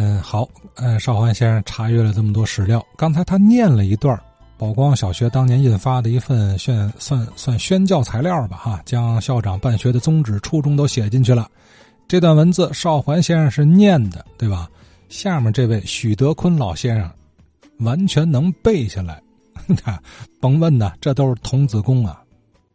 嗯，好，嗯，邵环先生查阅了这么多史料，刚才他念了一段宝光小学当年印发的一份宣算算宣教材料吧，哈，将校长办学的宗旨、初衷都写进去了。这段文字邵环先生是念的，对吧？下面这位许德坤老先生完全能背下来，看，甭问呐，这都是童子功啊。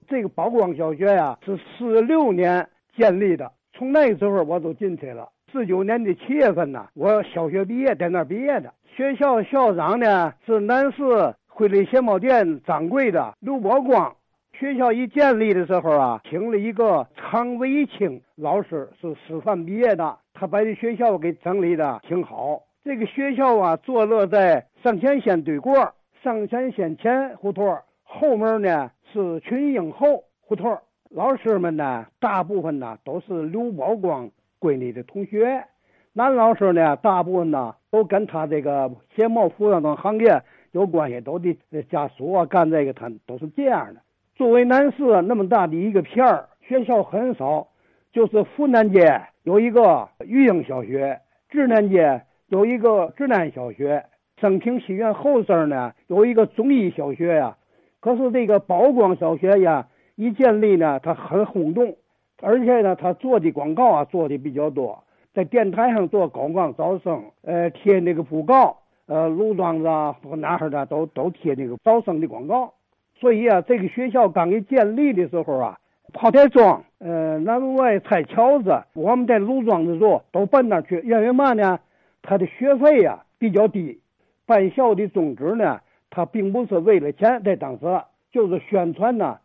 这个宝光小学呀，是四六年建立的，从那时候我都进去了。四九年的七月份呢，我小学毕业在那儿毕业的。学校校长呢是南市汇利鞋帽店掌柜的刘宝光。学校一建立的时候啊，请了一个常维清老师，是师范毕业的，他把这学校给整理的挺好。这个学校啊，坐落在上前线对过，上前线前胡同后面呢。是群英后胡同老师们呢，大部分呢都是刘宝光闺女的同学。男老师呢，大部分呢都跟他这个鞋帽服装等行业有关系，都得家属啊干这个，他都是这样的。作为南市那么大的一个片儿，学校很少，就是福南街有一个育英小学，智南街有一个智南小学，升平西院后身呢有一个中医小学呀。可是这个宝光小学呀，一建立呢，它很轰动，而且呢，他做的广告啊做的比较多，在电台上做广告招生，呃，贴那个布告，呃，路庄子啊或哪儿的都都贴那个招生的广告。所以啊，这个学校刚一建立的时候啊，炮台庄，呃，南外拆桥子，我们在路庄子做都奔那去，因为嘛呢？他的学费呀比较低，办校的宗旨呢。他并不是为了钱，在当时就是宣传呢。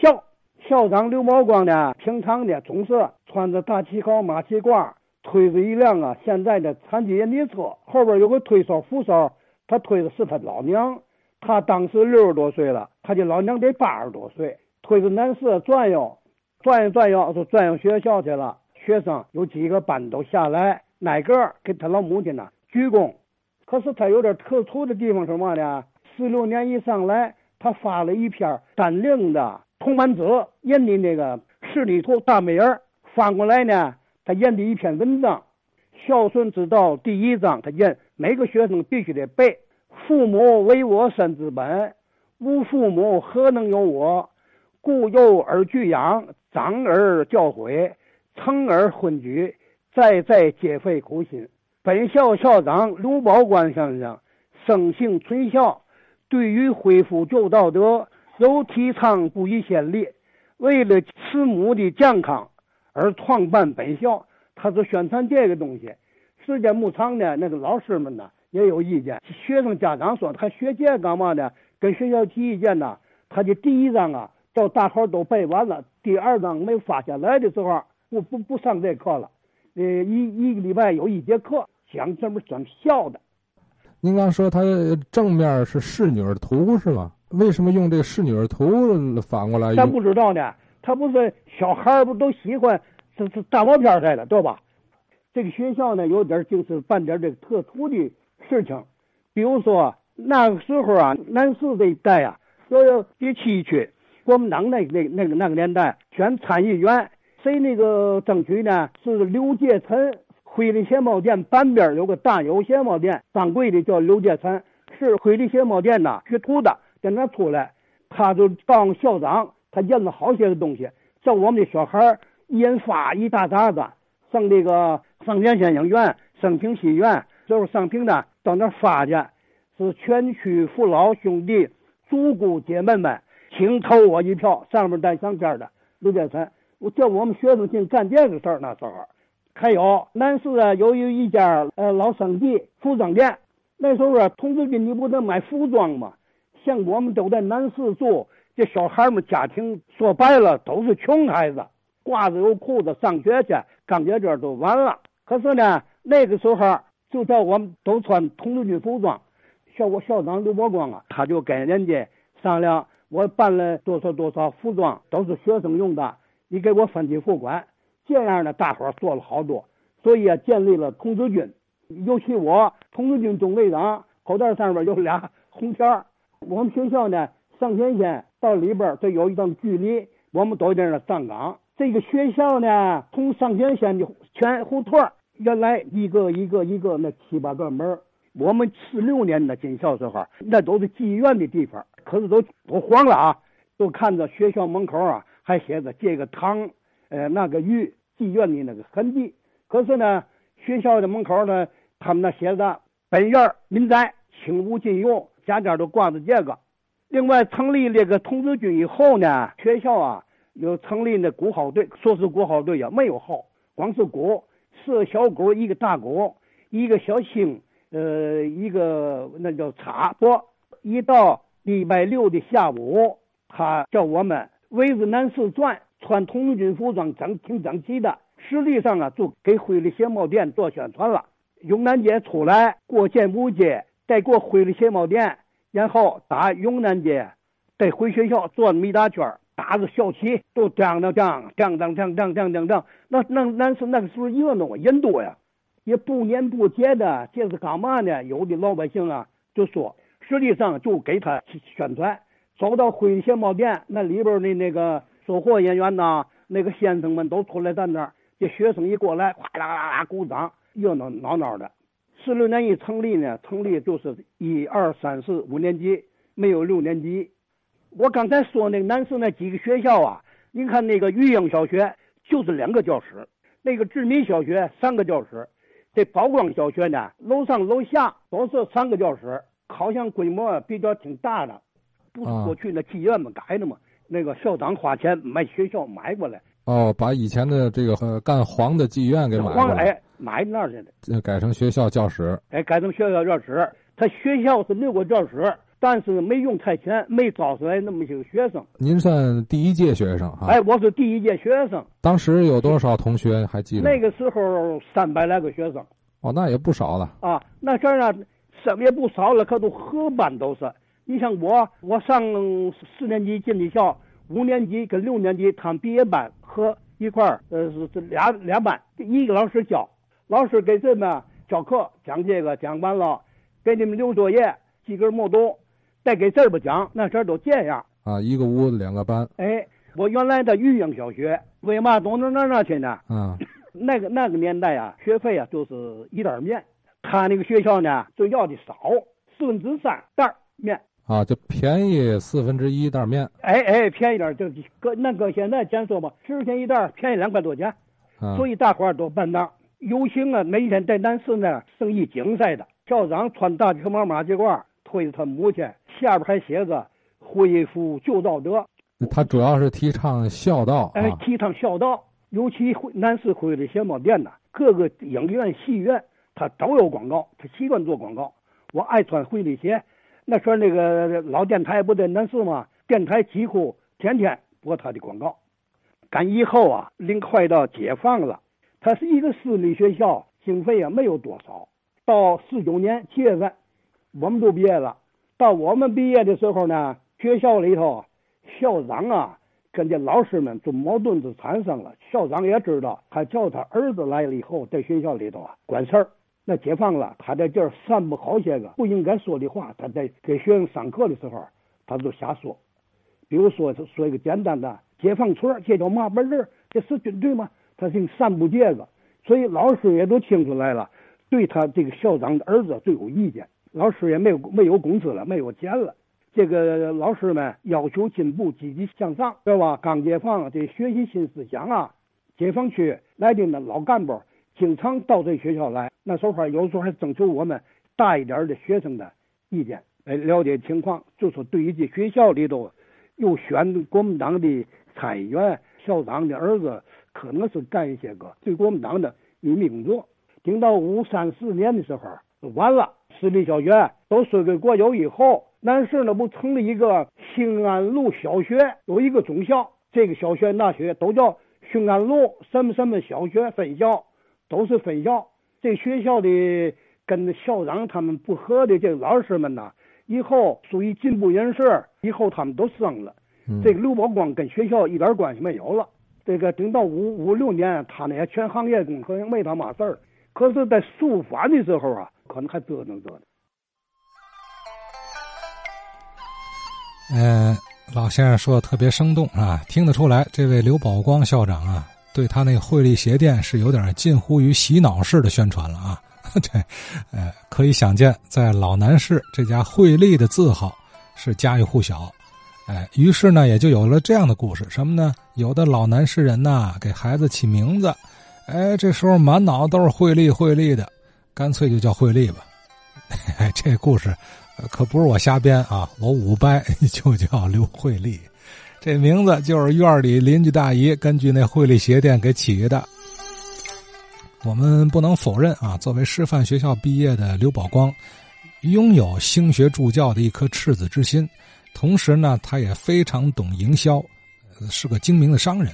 校校长刘宝光呢，平常呢总是穿着大旗袍、马旗褂，推着一辆啊现在的残疾人的车，后边有个推手扶手，他推的是他老娘。他当时六十多岁了，他的老娘得八十多岁，推着男士转悠，转悠转悠就转悠学校去了。学生有几个班都下来，挨个给他老母亲呢鞠躬。可是他有点特殊的地方，什么呢？四六年一上来，他发了一篇单令的铜版纸印的那个示例图大美人翻过来呢，他印的一篇文章《孝顺之道》第一章，他印每个学生必须得背：父母为我身之本，无父母何能有我？故幼而具养，长而教诲，成而婚举，再再皆费苦心。本校校长刘宝官先生生性纯孝。对于恢复旧道德，有提倡不遗先例。为了慈母的健康而创办本校，他是宣传这个东西。时间不长呢，那个老师们呢也有意见。学生家长说他学这干嘛呢？跟学校提意见呢。他的第一章啊，到大伙都背完了，第二章没发下来的时候，不不不上这课了。呃，一一个礼拜有一节课讲这么讲孝的。您刚说他正面是仕女图是吗？为什么用这个仕女儿图反过来？咱不知道呢。他不是小孩不都喜欢这这大毛片似的，对吧？这个学校呢，有点就是办点这个特殊的事情，比如说那个时候啊，南市这一带啊，有第七区，国民党那那那个那个年代选参议员，谁那个争取呢？是刘介臣。惠利鞋帽店半边有个大有鞋帽店，掌柜的叫刘介臣，是惠利鞋帽店呐学徒的，在那出来，他就当校长，他印了好些个东西，叫我们的小孩印发一大沓子，上这个上田县影院、升平戏院，就是上平的到那发去，是全区父老兄弟、祖姑姐妹们，请投我一票，上面带相片的刘介臣，我叫我们学生净干这个事儿，那时候。还有南市啊，有有一家呃老生记服装店。那时候啊，童子军你不能买服装吗？像我们都在南市住，这小孩们家庭说白了都是穷孩子，褂子有裤子上学去，钢铁这都完了。可是呢，那个时候就叫我们都穿童子军服装。校我校长刘伯光啊，他就跟人家商量，我办了多少多少服装都是学生用的，你给我分期付款。这样呢，大伙儿做了好多，所以啊，建立了童子军。尤其我童子军中队长口袋上面有俩红条儿。我们学校呢，上前线到里边这有一段距离，我们都在那站岗。这个学校呢，从上前线的全胡同原来一个一个一个那七八个门我们四六年的进校时候，那都是妓院的地方，可是都都黄了啊，都看着学校门口啊还写着这个堂，呃那个玉妓院的那个痕迹。可是呢，学校的门口呢，他们那写着本院民宅，请勿进用，家家都挂着这个。另外，成立这个童子军以后呢，学校啊又成立那鼓号队，说是鼓号队也没有号，光是鼓，四个小鼓，一个大鼓，一个小星，呃，一个那叫插不，一到礼拜六的下午，他叫我们围着南四转，穿童子军服装，整挺整齐的。实际上啊，就给辉利鞋帽店做宣传了。永南街出来，过建武街，再过回了鞋帽店。然后打永南街，再回学校转那么一大圈打着校旗都当当当当当当当当当当，那那那是那个时候热闹人多呀，也不年不节的，这是干嘛呢？有的老百姓啊就说，实际上就给他宣传。走到灰鞋帽店那里边的那个售货人员呐，那个先生们都出来在那儿，这学生一过来，哗啦啦啦鼓掌，热闹闹闹的。四六年一成立呢，成立就是一二三四五年级，没有六年级。我刚才说那个南市那几个学校啊，您看那个育英小学就是两个教室，那个志民小学三个教室，这宝光小学呢，楼上楼下都是三个教室，好像规模比较挺大的，不是过去那妓院嘛改的嘛，那个校长花钱买学校买过来。哦，把以前的这个干黄的妓院给买了，哎，买那儿去了，改成学校教室。哎，改成学校教室。他学校是六个教室，但是没用太全，没招出来那么些个学生。您算第一届学生哈？哎，我是第一届学生。当时有多少同学还记得？那个时候三百来个学生。哦，那也不少了。啊，那阵儿啊，什么也不少了，可都合班都是。你像我，我上四年级进的校。五年级跟六年级，他们毕业班和一块儿，呃，是是俩俩班，一个老师教，老师给这们教课，讲这个讲完了，给你们留作业，几根木头，再给这不讲，那时候都这样。啊，一个屋子两个班。哎，我原来的育英小学，为嘛到那那那去呢？啊，那个那个年代啊，学费啊就是一袋面，他那个学校呢就要的少，四分之三袋面。啊，就便宜四分之一袋面。哎哎，便宜点就搁那搁现在咱说吧，十块钱一袋，便宜两块多钱。所以大伙儿都办档。游行啊，每天在南市呢，生意竞赛的。校长穿大条毛马甲褂，推着他母亲，下边还写着“恢复旧道德”。他主要是提倡孝道。哎，提倡孝道，尤其南市会的鞋帽店呐，各个影院、戏院，他都有广告，他习惯做广告。我爱穿灰的鞋。那时候那个老电台不在南市吗？电台几乎天天播他的广告。赶以后啊，临快到解放了，他是一个私立学校，经费啊没有多少。到四九年七月份，我们都毕业了。到我们毕业的时候呢，学校里头校长啊跟这老师们就矛盾就产生了。校长也知道，他叫他儿子来了以后，在学校里头啊管事儿。那解放了，他在这儿散布好些个不应该说的话。他在给学生上课的时候，他就瞎说。比如说，说一个简单的解放村，这叫嘛本儿？这是军队吗？他净散布这个，所以老师也都听出来了，对他这个校长的儿子最有意见。老师也没有没有工资了，没有钱了。这个老师们要求进步，积极向上，对吧？刚解放，得学习新思想啊！解放区来的那老干部。经常到这学校来，那时候还有时候还征求我们大一点的学生的意见，来了解情况。就说对于这学校里头又选国民党的参议员、校长的儿子，可能是干一些个对国民党的秘密工作。等到五三四年的时候，完了，私立小学都输给国有以后，南市呢不成立一个兴安路小学，有一个中校，这个小学、那学都叫兴安路什么什么小学分校。都是分校，这学校的跟校长他们不和的这老师们呐，以后属于进步人士，以后他们都升了。这个刘宝光跟学校一点关系没有了。这个等到五五六年，他那些全行业工可能没他嘛事儿。可是，在肃反的时候啊，可能还折腾折腾。嗯，老先生说的特别生动啊，听得出来，这位刘宝光校长啊。对他那个惠利鞋店是有点近乎于洗脑式的宣传了啊。对，呃，可以想见，在老南市这家惠利的字号是家喻户晓。哎，于是呢，也就有了这样的故事，什么呢？有的老南市人呐，给孩子起名字，哎，这时候满脑都是惠利惠利的，干脆就叫惠利吧。这故事可不是我瞎编啊，我五伯 就叫刘惠利，这名字就是院里邻居大姨根据那惠利鞋店给起的。我们不能否认啊，作为师范学校毕业的刘宝光，拥有兴学助教的一颗赤子之心。同时呢，他也非常懂营销，是个精明的商人，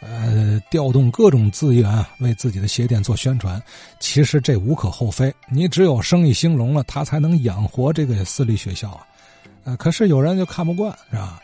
呃，调动各种资源为自己的鞋店做宣传。其实这无可厚非，你只有生意兴隆了，他才能养活这个私立学校啊。呃，可是有人就看不惯，是吧？